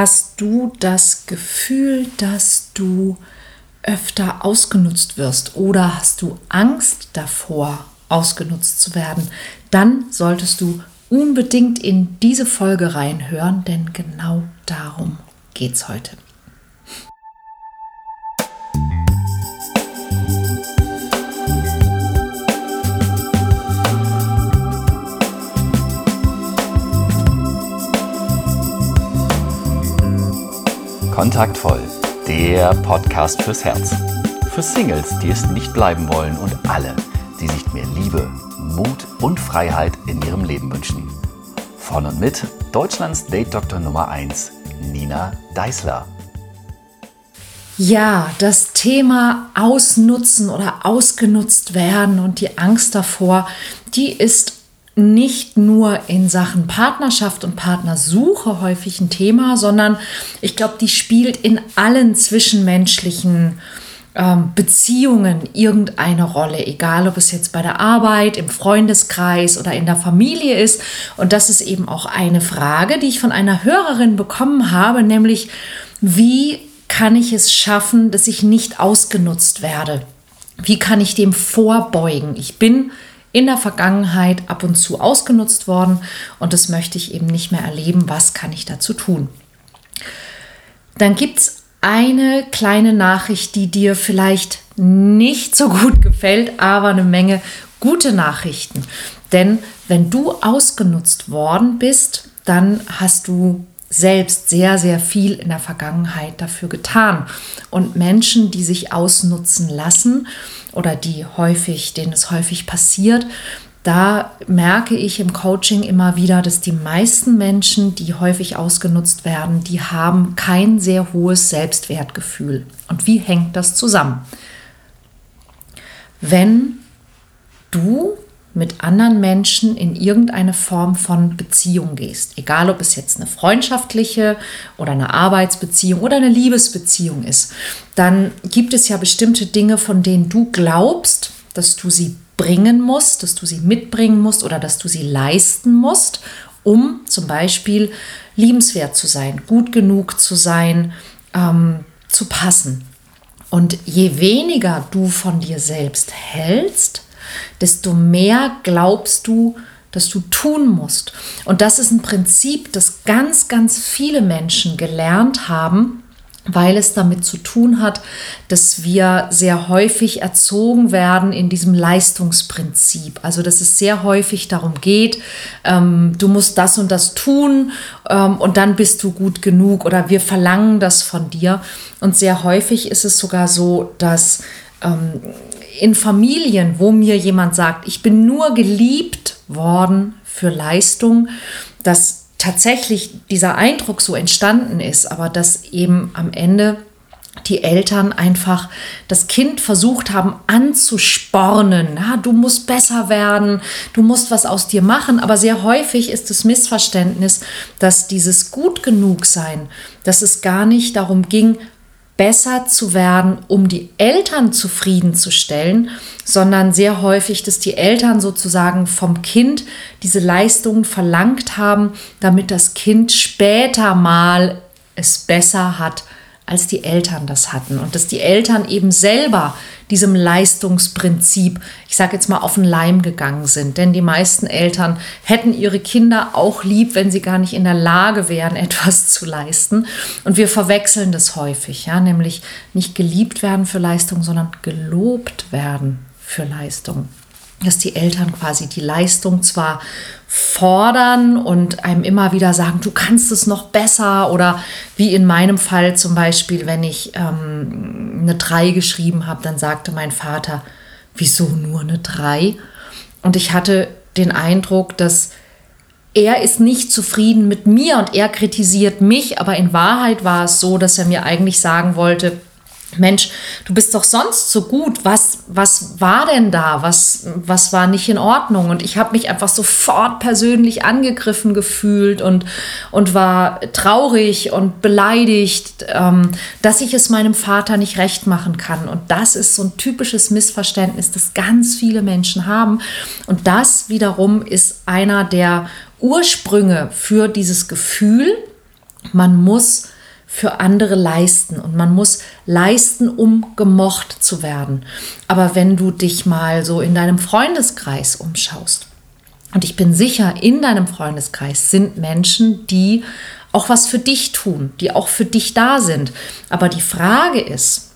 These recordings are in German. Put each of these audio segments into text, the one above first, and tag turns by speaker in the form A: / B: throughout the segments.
A: Hast du das Gefühl, dass du öfter ausgenutzt wirst oder hast du Angst davor, ausgenutzt zu werden, dann solltest du unbedingt in diese Folge reinhören, denn genau darum geht es heute.
B: Kontaktvoll, der Podcast fürs Herz. Für Singles, die es nicht bleiben wollen und alle, die sich mehr Liebe, Mut und Freiheit in ihrem Leben wünschen. Von und mit Deutschlands Date-Doktor Nummer 1, Nina Deißler.
A: Ja, das Thema Ausnutzen oder ausgenutzt werden und die Angst davor, die ist nicht nur in Sachen Partnerschaft und Partnersuche häufig ein Thema, sondern ich glaube, die spielt in allen zwischenmenschlichen ähm, Beziehungen irgendeine Rolle, egal ob es jetzt bei der Arbeit, im Freundeskreis oder in der Familie ist. Und das ist eben auch eine Frage, die ich von einer Hörerin bekommen habe, nämlich wie kann ich es schaffen, dass ich nicht ausgenutzt werde? Wie kann ich dem vorbeugen? Ich bin in der Vergangenheit ab und zu ausgenutzt worden und das möchte ich eben nicht mehr erleben. Was kann ich dazu tun? Dann gibt es eine kleine Nachricht, die dir vielleicht nicht so gut gefällt, aber eine Menge gute Nachrichten. Denn wenn du ausgenutzt worden bist, dann hast du selbst sehr, sehr viel in der Vergangenheit dafür getan. Und Menschen, die sich ausnutzen lassen oder die häufig, denen es häufig passiert, da merke ich im Coaching immer wieder, dass die meisten Menschen, die häufig ausgenutzt werden, die haben kein sehr hohes Selbstwertgefühl. Und wie hängt das zusammen? Wenn du mit anderen Menschen in irgendeine Form von Beziehung gehst. Egal, ob es jetzt eine freundschaftliche oder eine Arbeitsbeziehung oder eine Liebesbeziehung ist, dann gibt es ja bestimmte Dinge, von denen du glaubst, dass du sie bringen musst, dass du sie mitbringen musst oder dass du sie leisten musst, um zum Beispiel liebenswert zu sein, gut genug zu sein, ähm, zu passen. Und je weniger du von dir selbst hältst, desto mehr glaubst du, dass du tun musst. Und das ist ein Prinzip, das ganz, ganz viele Menschen gelernt haben, weil es damit zu tun hat, dass wir sehr häufig erzogen werden in diesem Leistungsprinzip. Also dass es sehr häufig darum geht, ähm, du musst das und das tun ähm, und dann bist du gut genug oder wir verlangen das von dir. Und sehr häufig ist es sogar so, dass ähm, in Familien, wo mir jemand sagt, ich bin nur geliebt worden für Leistung, dass tatsächlich dieser Eindruck so entstanden ist, aber dass eben am Ende die Eltern einfach das Kind versucht haben anzuspornen. Ja, du musst besser werden, du musst was aus dir machen. Aber sehr häufig ist das Missverständnis, dass dieses gut genug sein, dass es gar nicht darum ging, besser zu werden, um die Eltern zufriedenzustellen, sondern sehr häufig, dass die Eltern sozusagen vom Kind diese Leistungen verlangt haben, damit das Kind später mal es besser hat als die Eltern das hatten und dass die Eltern eben selber diesem Leistungsprinzip, ich sage jetzt mal, auf den Leim gegangen sind. Denn die meisten Eltern hätten ihre Kinder auch lieb, wenn sie gar nicht in der Lage wären, etwas zu leisten. Und wir verwechseln das häufig, ja, nämlich nicht geliebt werden für Leistung, sondern gelobt werden für Leistung dass die Eltern quasi die Leistung zwar fordern und einem immer wieder sagen, du kannst es noch besser oder wie in meinem Fall zum Beispiel, wenn ich ähm, eine 3 geschrieben habe, dann sagte mein Vater, wieso nur eine 3? Und ich hatte den Eindruck, dass er ist nicht zufrieden mit mir und er kritisiert mich, aber in Wahrheit war es so, dass er mir eigentlich sagen wollte, Mensch, du bist doch sonst so gut. Was, was war denn da? Was, was war nicht in Ordnung? Und ich habe mich einfach sofort persönlich angegriffen gefühlt und, und war traurig und beleidigt, ähm, dass ich es meinem Vater nicht recht machen kann. Und das ist so ein typisches Missverständnis, das ganz viele Menschen haben. Und das wiederum ist einer der Ursprünge für dieses Gefühl, man muss für andere leisten und man muss leisten, um gemocht zu werden. Aber wenn du dich mal so in deinem Freundeskreis umschaust, und ich bin sicher, in deinem Freundeskreis sind Menschen, die auch was für dich tun, die auch für dich da sind. Aber die Frage ist,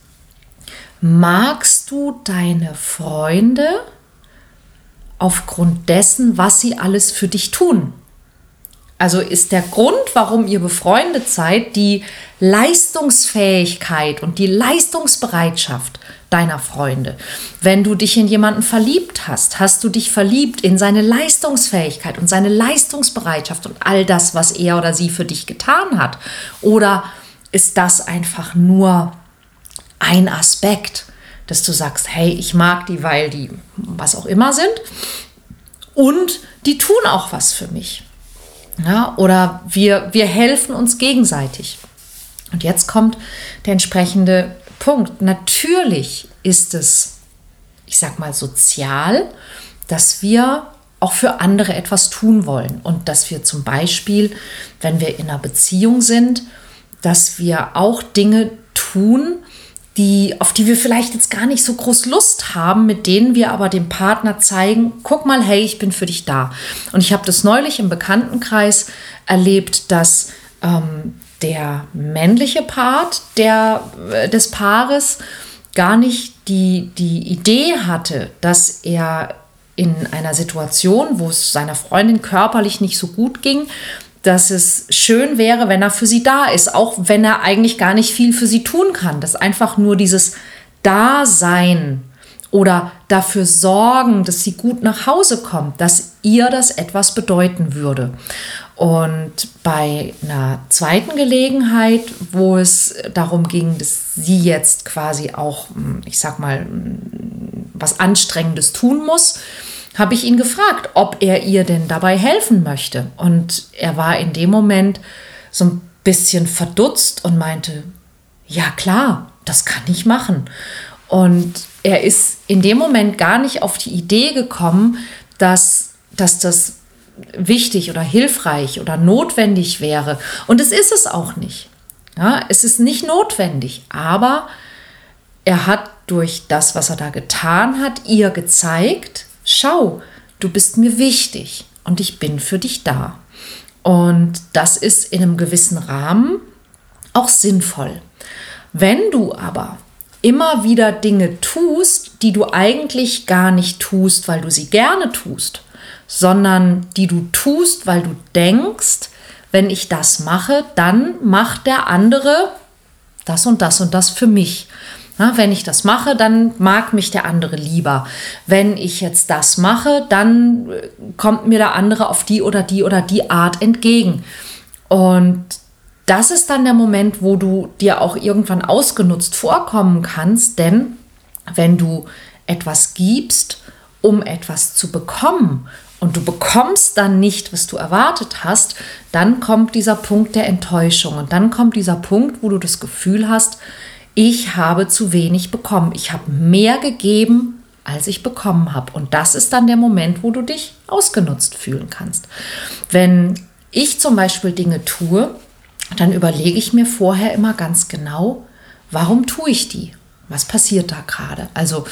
A: magst du deine Freunde aufgrund dessen, was sie alles für dich tun? Also ist der Grund, warum ihr befreundet seid, die Leistungsfähigkeit und die Leistungsbereitschaft deiner Freunde. Wenn du dich in jemanden verliebt hast, hast du dich verliebt in seine Leistungsfähigkeit und seine Leistungsbereitschaft und all das, was er oder sie für dich getan hat. Oder ist das einfach nur ein Aspekt, dass du sagst, hey, ich mag die, weil die was auch immer sind und die tun auch was für mich. Ja, oder wir, wir helfen uns gegenseitig. Und jetzt kommt der entsprechende Punkt. Natürlich ist es, ich sag mal, sozial, dass wir auch für andere etwas tun wollen. Und dass wir zum Beispiel, wenn wir in einer Beziehung sind, dass wir auch Dinge tun, die, auf die wir vielleicht jetzt gar nicht so groß Lust haben, mit denen wir aber dem Partner zeigen, guck mal, hey, ich bin für dich da. Und ich habe das neulich im Bekanntenkreis erlebt, dass ähm, der männliche Part der, äh, des Paares gar nicht die, die Idee hatte, dass er in einer Situation, wo es seiner Freundin körperlich nicht so gut ging, dass es schön wäre, wenn er für sie da ist, auch wenn er eigentlich gar nicht viel für sie tun kann. Dass einfach nur dieses Dasein oder dafür sorgen, dass sie gut nach Hause kommt, dass ihr das etwas bedeuten würde. Und bei einer zweiten Gelegenheit, wo es darum ging, dass sie jetzt quasi auch, ich sag mal, was Anstrengendes tun muss, habe ich ihn gefragt, ob er ihr denn dabei helfen möchte. Und er war in dem Moment so ein bisschen verdutzt und meinte, ja klar, das kann ich machen. Und er ist in dem Moment gar nicht auf die Idee gekommen, dass, dass das wichtig oder hilfreich oder notwendig wäre. Und es ist es auch nicht. Ja, es ist nicht notwendig, aber er hat durch das, was er da getan hat, ihr gezeigt, schau, du bist mir wichtig und ich bin für dich da. Und das ist in einem gewissen Rahmen auch sinnvoll. Wenn du aber immer wieder Dinge tust, die du eigentlich gar nicht tust, weil du sie gerne tust, sondern die du tust, weil du denkst, wenn ich das mache, dann macht der andere das und das und das für mich. Na, wenn ich das mache, dann mag mich der andere lieber. Wenn ich jetzt das mache, dann äh, kommt mir der andere auf die oder die oder die Art entgegen. Und das ist dann der Moment, wo du dir auch irgendwann ausgenutzt vorkommen kannst, denn wenn du etwas gibst, um etwas zu bekommen und du bekommst dann nicht, was du erwartet hast, dann kommt dieser Punkt der Enttäuschung und dann kommt dieser Punkt, wo du das Gefühl hast, ich habe zu wenig bekommen. Ich habe mehr gegeben, als ich bekommen habe. Und das ist dann der Moment, wo du dich ausgenutzt fühlen kannst. Wenn ich zum Beispiel Dinge tue, dann überlege ich mir vorher immer ganz genau, warum tue ich die? Was passiert da gerade? Also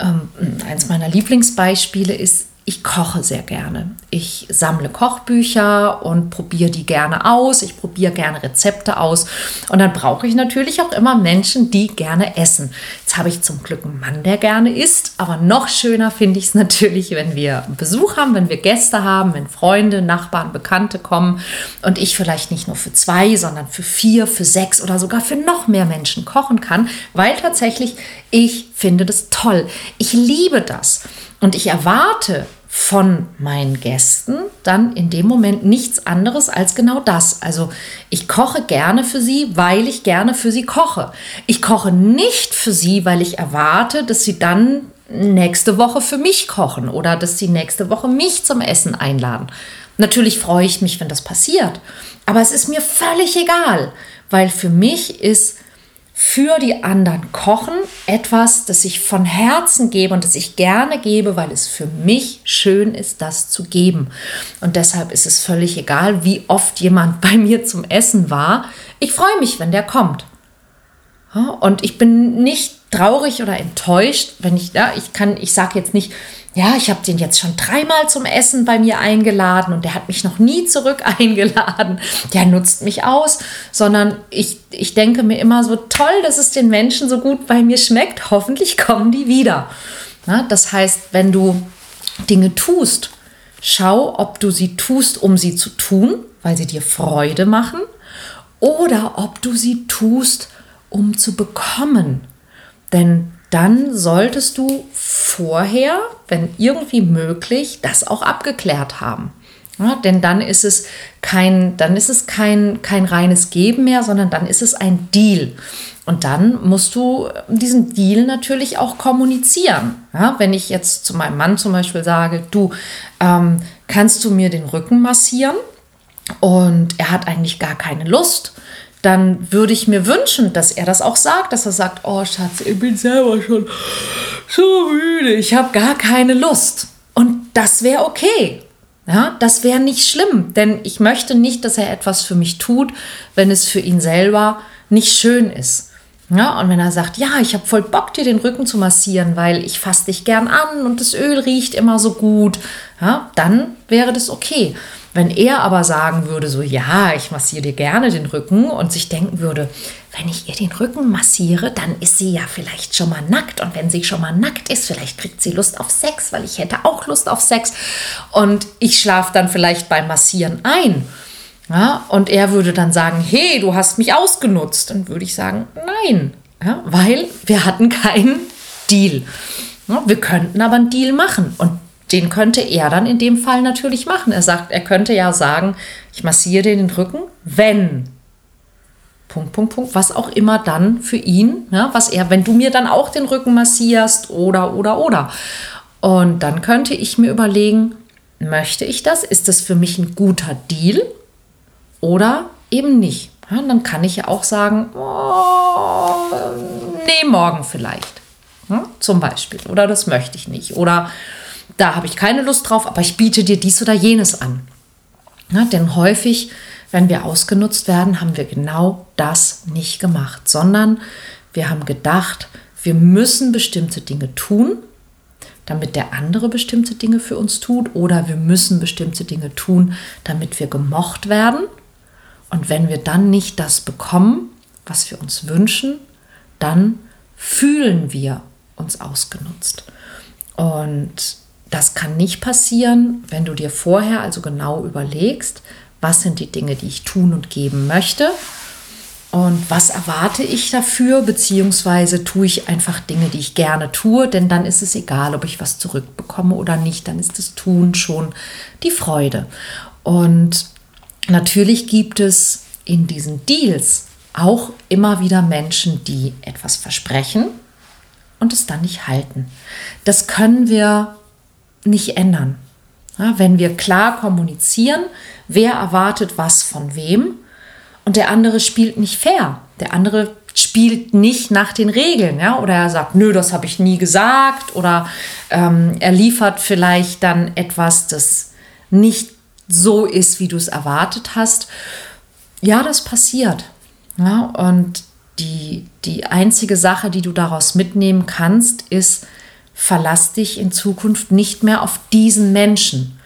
A: ähm, eins meiner Lieblingsbeispiele ist, ich koche sehr gerne. Ich sammle Kochbücher und probiere die gerne aus. Ich probiere gerne Rezepte aus. Und dann brauche ich natürlich auch immer Menschen, die gerne essen. Jetzt habe ich zum Glück einen Mann, der gerne isst. Aber noch schöner finde ich es natürlich, wenn wir Besuch haben, wenn wir Gäste haben, wenn Freunde, Nachbarn, Bekannte kommen und ich vielleicht nicht nur für zwei, sondern für vier, für sechs oder sogar für noch mehr Menschen kochen kann, weil tatsächlich ich finde das toll. Ich liebe das. Und ich erwarte von meinen Gästen dann in dem Moment nichts anderes als genau das. Also ich koche gerne für sie, weil ich gerne für sie koche. Ich koche nicht für sie, weil ich erwarte, dass sie dann nächste Woche für mich kochen oder dass sie nächste Woche mich zum Essen einladen. Natürlich freue ich mich, wenn das passiert, aber es ist mir völlig egal, weil für mich ist für die anderen kochen, etwas, das ich von Herzen gebe und das ich gerne gebe, weil es für mich schön ist, das zu geben. Und deshalb ist es völlig egal, wie oft jemand bei mir zum Essen war. Ich freue mich, wenn der kommt. Und ich bin nicht traurig oder enttäuscht, wenn ich, ja, ich kann, ich sage jetzt nicht, ja, ich habe den jetzt schon dreimal zum Essen bei mir eingeladen und der hat mich noch nie zurück eingeladen. Der nutzt mich aus, sondern ich, ich denke mir immer so toll, dass es den Menschen so gut bei mir schmeckt. Hoffentlich kommen die wieder. Ja, das heißt, wenn du Dinge tust, schau, ob du sie tust, um sie zu tun, weil sie dir Freude machen, oder ob du sie tust, um zu bekommen. Denn dann solltest du vorher, wenn irgendwie möglich, das auch abgeklärt haben. Ja, denn dann ist es kein, dann ist es kein, kein reines Geben mehr, sondern dann ist es ein Deal. Und dann musst du diesen Deal natürlich auch kommunizieren. Ja, wenn ich jetzt zu meinem Mann zum Beispiel sage, du ähm, kannst du mir den Rücken massieren und er hat eigentlich gar keine Lust, dann würde ich mir wünschen, dass er das auch sagt, dass er sagt, oh Schatz, ich bin selber schon so müde, ich habe gar keine Lust. Und das wäre okay. Ja, das wäre nicht schlimm, denn ich möchte nicht, dass er etwas für mich tut, wenn es für ihn selber nicht schön ist. Ja, und wenn er sagt, ja, ich habe voll Bock, dir den Rücken zu massieren, weil ich fasse dich gern an und das Öl riecht immer so gut, ja, dann wäre das okay. Wenn er aber sagen würde, so ja, ich massiere dir gerne den Rücken und sich denken würde, wenn ich ihr den Rücken massiere, dann ist sie ja vielleicht schon mal nackt. Und wenn sie schon mal nackt ist, vielleicht kriegt sie Lust auf Sex, weil ich hätte auch Lust auf Sex. Und ich schlafe dann vielleicht beim Massieren ein. Ja, und er würde dann sagen, hey, du hast mich ausgenutzt. Dann würde ich sagen, nein, ja, weil wir hatten keinen Deal. Ja, wir könnten aber einen Deal machen. Und den könnte er dann in dem Fall natürlich machen. Er sagt, er könnte ja sagen, ich massiere den Rücken, wenn Punkt, Punkt, Punkt, was auch immer dann für ihn, ja, was er, wenn du mir dann auch den Rücken massierst oder, oder, oder. Und dann könnte ich mir überlegen, möchte ich das? Ist das für mich ein guter Deal oder eben nicht? Ja, dann kann ich ja auch sagen, oh, nee, morgen vielleicht. Ja, zum Beispiel. Oder das möchte ich nicht. Oder da habe ich keine Lust drauf, aber ich biete dir dies oder jenes an. Ja, denn häufig, wenn wir ausgenutzt werden, haben wir genau das nicht gemacht, sondern wir haben gedacht, wir müssen bestimmte Dinge tun, damit der andere bestimmte Dinge für uns tut, oder wir müssen bestimmte Dinge tun, damit wir gemocht werden. Und wenn wir dann nicht das bekommen, was wir uns wünschen, dann fühlen wir uns ausgenutzt. Und das kann nicht passieren, wenn du dir vorher also genau überlegst, was sind die Dinge, die ich tun und geben möchte und was erwarte ich dafür, beziehungsweise tue ich einfach Dinge, die ich gerne tue, denn dann ist es egal, ob ich was zurückbekomme oder nicht, dann ist das Tun schon die Freude. Und natürlich gibt es in diesen Deals auch immer wieder Menschen, die etwas versprechen und es dann nicht halten. Das können wir nicht ändern. Ja, wenn wir klar kommunizieren, wer erwartet was von wem und der andere spielt nicht fair. Der andere spielt nicht nach den Regeln, ja, oder er sagt, nö, das habe ich nie gesagt, oder ähm, er liefert vielleicht dann etwas, das nicht so ist, wie du es erwartet hast. Ja, das passiert. Ja, und die, die einzige Sache, die du daraus mitnehmen kannst, ist, verlass dich in Zukunft nicht mehr auf diesen Menschen.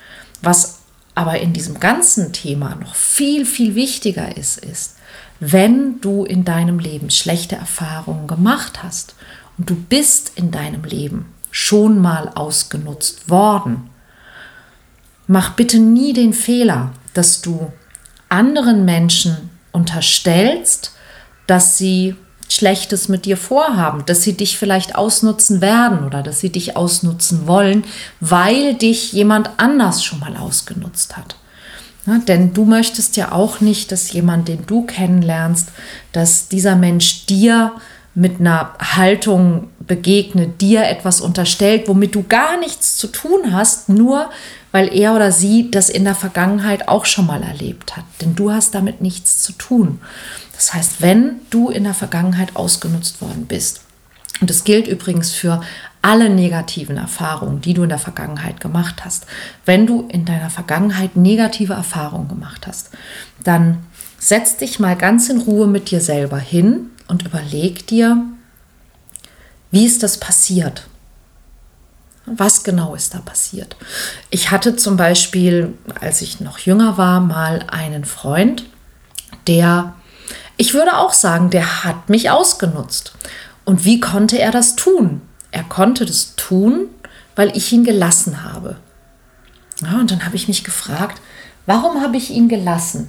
A: Was aber in diesem ganzen Thema noch viel, viel wichtiger ist, ist, wenn du in deinem Leben schlechte Erfahrungen gemacht hast und du bist in deinem Leben schon mal ausgenutzt worden, mach bitte nie den Fehler, dass du anderen Menschen unterstellst, dass sie Schlechtes mit dir vorhaben, dass sie dich vielleicht ausnutzen werden oder dass sie dich ausnutzen wollen, weil dich jemand anders schon mal ausgenutzt hat. Ja, denn du möchtest ja auch nicht, dass jemand, den du kennenlernst, dass dieser Mensch dir mit einer Haltung begegne, dir etwas unterstellt, womit du gar nichts zu tun hast, nur weil er oder sie das in der Vergangenheit auch schon mal erlebt hat. Denn du hast damit nichts zu tun. Das heißt, wenn du in der Vergangenheit ausgenutzt worden bist, und das gilt übrigens für alle negativen Erfahrungen, die du in der Vergangenheit gemacht hast. Wenn du in deiner Vergangenheit negative Erfahrungen gemacht hast, dann setz dich mal ganz in Ruhe mit dir selber hin und überleg dir, wie ist das passiert? Was genau ist da passiert? Ich hatte zum Beispiel, als ich noch jünger war, mal einen Freund, der, ich würde auch sagen, der hat mich ausgenutzt. Und wie konnte er das tun? Er konnte das tun, weil ich ihn gelassen habe. Ja, und dann habe ich mich gefragt, warum habe ich ihn gelassen?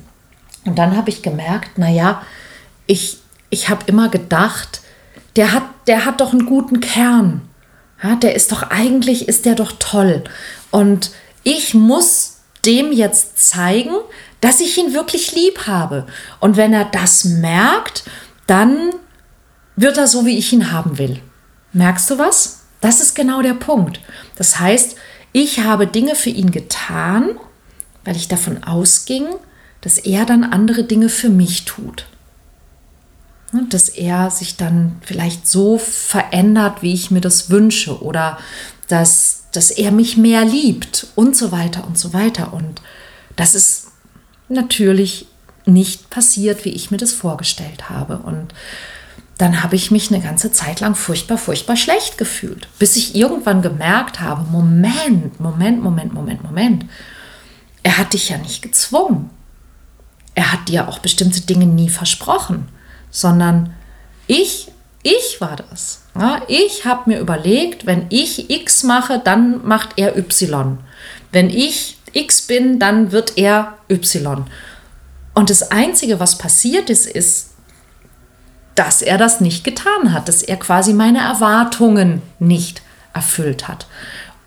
A: Und dann habe ich gemerkt, naja, ich, ich habe immer gedacht, der hat, der hat doch einen guten Kern. Ja, der ist doch eigentlich, ist der doch toll. Und ich muss dem jetzt zeigen, dass ich ihn wirklich lieb habe. Und wenn er das merkt, dann wird er so, wie ich ihn haben will. Merkst du was? Das ist genau der Punkt. Das heißt, ich habe Dinge für ihn getan, weil ich davon ausging, dass er dann andere Dinge für mich tut. Dass er sich dann vielleicht so verändert, wie ich mir das wünsche oder dass, dass er mich mehr liebt und so weiter und so weiter. Und das ist natürlich nicht passiert, wie ich mir das vorgestellt habe. Und dann habe ich mich eine ganze Zeit lang furchtbar, furchtbar schlecht gefühlt, bis ich irgendwann gemerkt habe, Moment, Moment, Moment, Moment, Moment. Er hat dich ja nicht gezwungen. Er hat dir auch bestimmte Dinge nie versprochen, sondern ich, ich war das. Ja, ich habe mir überlegt, wenn ich X mache, dann macht er Y. Wenn ich X bin, dann wird er Y. Und das Einzige, was passiert ist, ist, dass er das nicht getan hat, dass er quasi meine Erwartungen nicht erfüllt hat.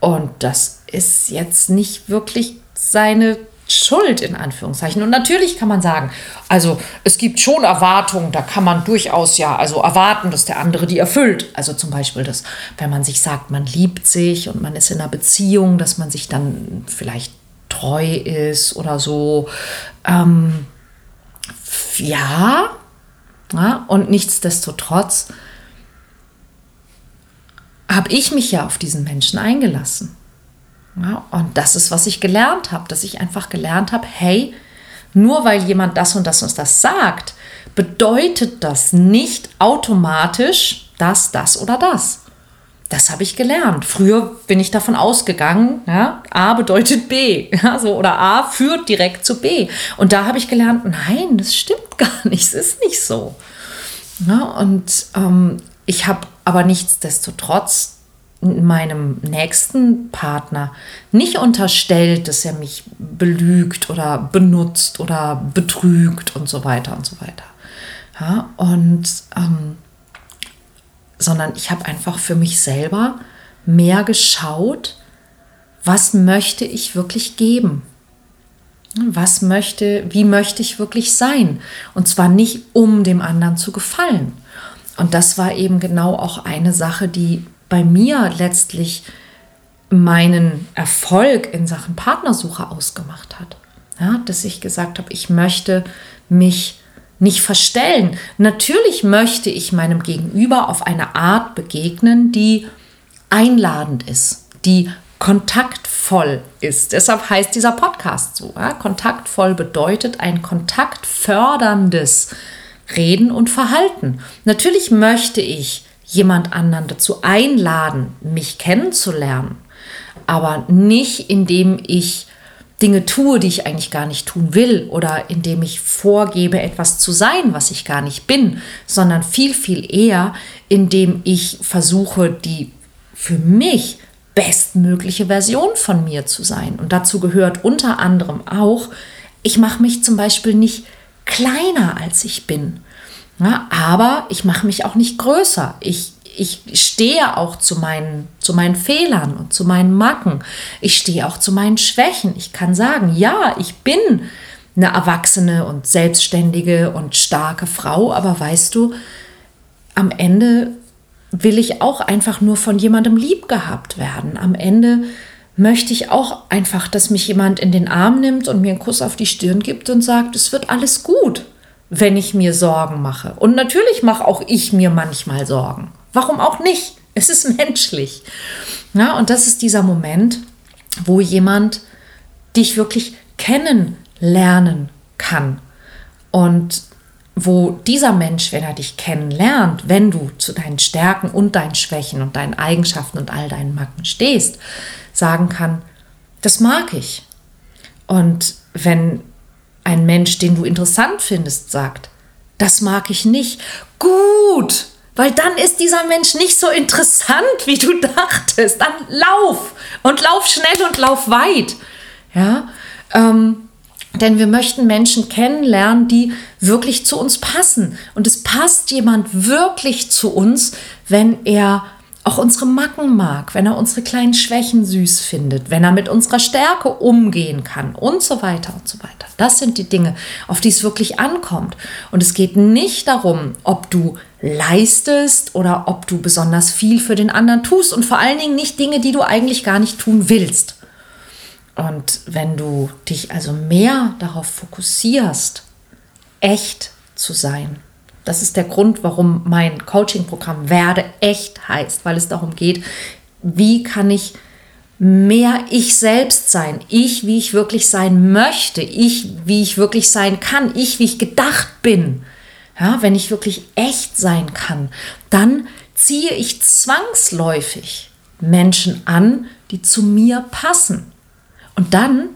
A: Und das ist jetzt nicht wirklich seine Schuld in Anführungszeichen. Und natürlich kann man sagen, also es gibt schon Erwartungen, da kann man durchaus ja also erwarten, dass der andere die erfüllt. Also zum Beispiel das, wenn man sich sagt, man liebt sich und man ist in einer Beziehung, dass man sich dann vielleicht treu ist oder so. Ähm, ja, ja, und nichtsdestotrotz habe ich mich ja auf diesen Menschen eingelassen. Ja, und das ist, was ich gelernt habe, dass ich einfach gelernt habe, hey, nur weil jemand das und das und das sagt, bedeutet das nicht automatisch das, das oder das. Das habe ich gelernt. Früher bin ich davon ausgegangen, ja, A bedeutet B, ja, so, oder A führt direkt zu B. Und da habe ich gelernt, nein, das stimmt gar nicht, es ist nicht so. Ja, und ähm, ich habe aber nichtsdestotrotz meinem nächsten Partner nicht unterstellt, dass er mich belügt oder benutzt oder betrügt und so weiter und so weiter. Ja, und ähm, sondern ich habe einfach für mich selber mehr geschaut, was möchte ich wirklich geben? Was möchte, wie möchte ich wirklich sein? Und zwar nicht, um dem anderen zu gefallen. Und das war eben genau auch eine Sache, die bei mir letztlich meinen Erfolg in Sachen Partnersuche ausgemacht hat. Ja, dass ich gesagt habe, ich möchte mich nicht verstellen. Natürlich möchte ich meinem Gegenüber auf eine Art begegnen, die einladend ist, die kontaktvoll ist. Deshalb heißt dieser Podcast so. Ja? Kontaktvoll bedeutet ein kontaktförderndes Reden und Verhalten. Natürlich möchte ich jemand anderen dazu einladen, mich kennenzulernen, aber nicht indem ich Dinge tue, die ich eigentlich gar nicht tun will oder indem ich vorgebe, etwas zu sein, was ich gar nicht bin, sondern viel, viel eher, indem ich versuche, die für mich bestmögliche Version von mir zu sein. Und dazu gehört unter anderem auch, ich mache mich zum Beispiel nicht kleiner, als ich bin. Ja, aber ich mache mich auch nicht größer. Ich ich stehe auch zu meinen, zu meinen Fehlern und zu meinen Macken. Ich stehe auch zu meinen Schwächen. Ich kann sagen, ja, ich bin eine erwachsene und selbstständige und starke Frau, aber weißt du, am Ende will ich auch einfach nur von jemandem lieb gehabt werden. Am Ende möchte ich auch einfach, dass mich jemand in den Arm nimmt und mir einen Kuss auf die Stirn gibt und sagt, es wird alles gut, wenn ich mir Sorgen mache. Und natürlich mache auch ich mir manchmal Sorgen. Warum auch nicht? Es ist menschlich. Ja, und das ist dieser Moment, wo jemand dich wirklich kennenlernen kann. Und wo dieser Mensch, wenn er dich kennenlernt, wenn du zu deinen Stärken und deinen Schwächen und deinen Eigenschaften und all deinen Macken stehst, sagen kann, das mag ich. Und wenn ein Mensch, den du interessant findest, sagt, das mag ich nicht, gut, weil dann ist dieser Mensch nicht so interessant, wie du dachtest. Dann lauf und lauf schnell und lauf weit. Ja, ähm, denn wir möchten Menschen kennenlernen, die wirklich zu uns passen. Und es passt jemand wirklich zu uns, wenn er auch unsere Macken mag, wenn er unsere kleinen Schwächen süß findet, wenn er mit unserer Stärke umgehen kann und so weiter und so weiter. Das sind die Dinge, auf die es wirklich ankommt. Und es geht nicht darum, ob du leistest oder ob du besonders viel für den anderen tust und vor allen Dingen nicht Dinge, die du eigentlich gar nicht tun willst. Und wenn du dich also mehr darauf fokussierst, echt zu sein, das ist der Grund, warum mein Coaching-Programm Werde echt heißt, weil es darum geht, wie kann ich mehr ich selbst sein, ich, wie ich wirklich sein möchte, ich, wie ich wirklich sein kann, ich, wie ich gedacht bin. Ja, wenn ich wirklich echt sein kann, dann ziehe ich zwangsläufig Menschen an, die zu mir passen. Und dann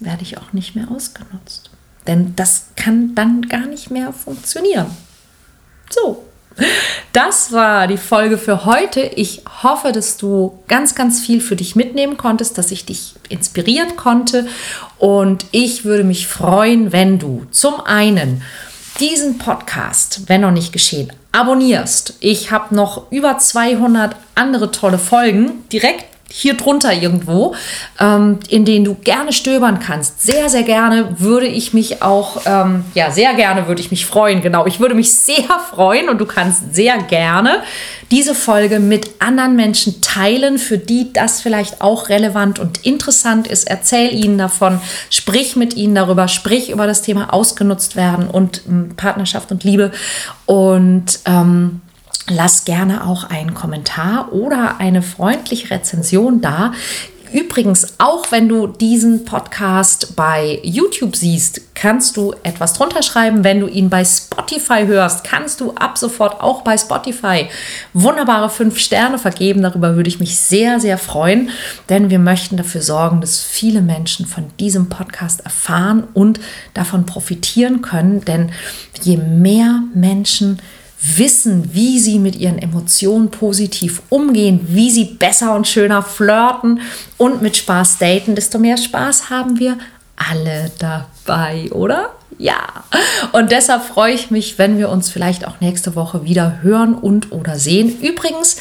A: werde ich auch nicht mehr ausgenutzt. Denn das kann dann gar nicht mehr funktionieren. So, das war die Folge für heute. Ich hoffe, dass du ganz, ganz viel für dich mitnehmen konntest, dass ich dich inspirieren konnte. Und ich würde mich freuen, wenn du zum einen diesen Podcast, wenn noch nicht geschehen, abonnierst. Ich habe noch über 200 andere tolle Folgen direkt hier drunter irgendwo, ähm, in denen du gerne stöbern kannst. Sehr, sehr gerne würde ich mich auch, ähm, ja, sehr gerne würde ich mich freuen. Genau, ich würde mich sehr freuen und du kannst sehr gerne diese Folge mit anderen Menschen teilen, für die das vielleicht auch relevant und interessant ist. Erzähl ihnen davon, sprich mit ihnen darüber, sprich über das Thema ausgenutzt werden und ähm, Partnerschaft und Liebe und ähm, Lass gerne auch einen Kommentar oder eine freundliche Rezension da. Übrigens, auch wenn du diesen Podcast bei YouTube siehst, kannst du etwas drunter schreiben. Wenn du ihn bei Spotify hörst, kannst du ab sofort auch bei Spotify wunderbare fünf Sterne vergeben. Darüber würde ich mich sehr, sehr freuen, denn wir möchten dafür sorgen, dass viele Menschen von diesem Podcast erfahren und davon profitieren können. Denn je mehr Menschen wissen, wie sie mit ihren Emotionen positiv umgehen, wie sie besser und schöner flirten und mit Spaß daten, desto mehr Spaß haben wir alle dabei, oder? Ja. Und deshalb freue ich mich, wenn wir uns vielleicht auch nächste Woche wieder hören und oder sehen. Übrigens,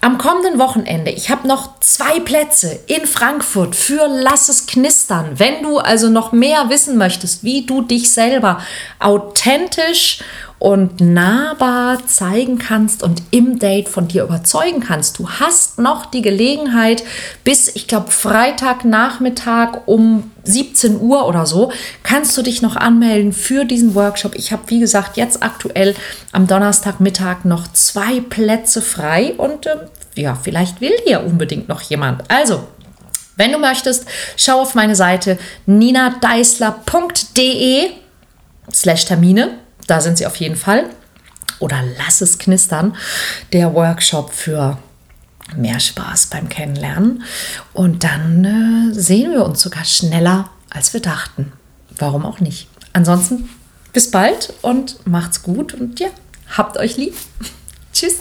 A: am kommenden Wochenende, ich habe noch zwei Plätze in Frankfurt für Lass es knistern. Wenn du also noch mehr wissen möchtest, wie du dich selber authentisch und nahbar zeigen kannst und im Date von dir überzeugen kannst. Du hast noch die Gelegenheit bis, ich glaube, Freitagnachmittag um 17 Uhr oder so, kannst du dich noch anmelden für diesen Workshop. Ich habe, wie gesagt, jetzt aktuell am Donnerstagmittag noch zwei Plätze frei und äh, ja, vielleicht will hier unbedingt noch jemand. Also, wenn du möchtest, schau auf meine Seite ninadeisler.de slash Termine da sind sie auf jeden Fall. Oder lass es knistern, der Workshop für mehr Spaß beim Kennenlernen. Und dann äh, sehen wir uns sogar schneller, als wir dachten. Warum auch nicht? Ansonsten bis bald und macht's gut und ja, habt euch lieb. Tschüss.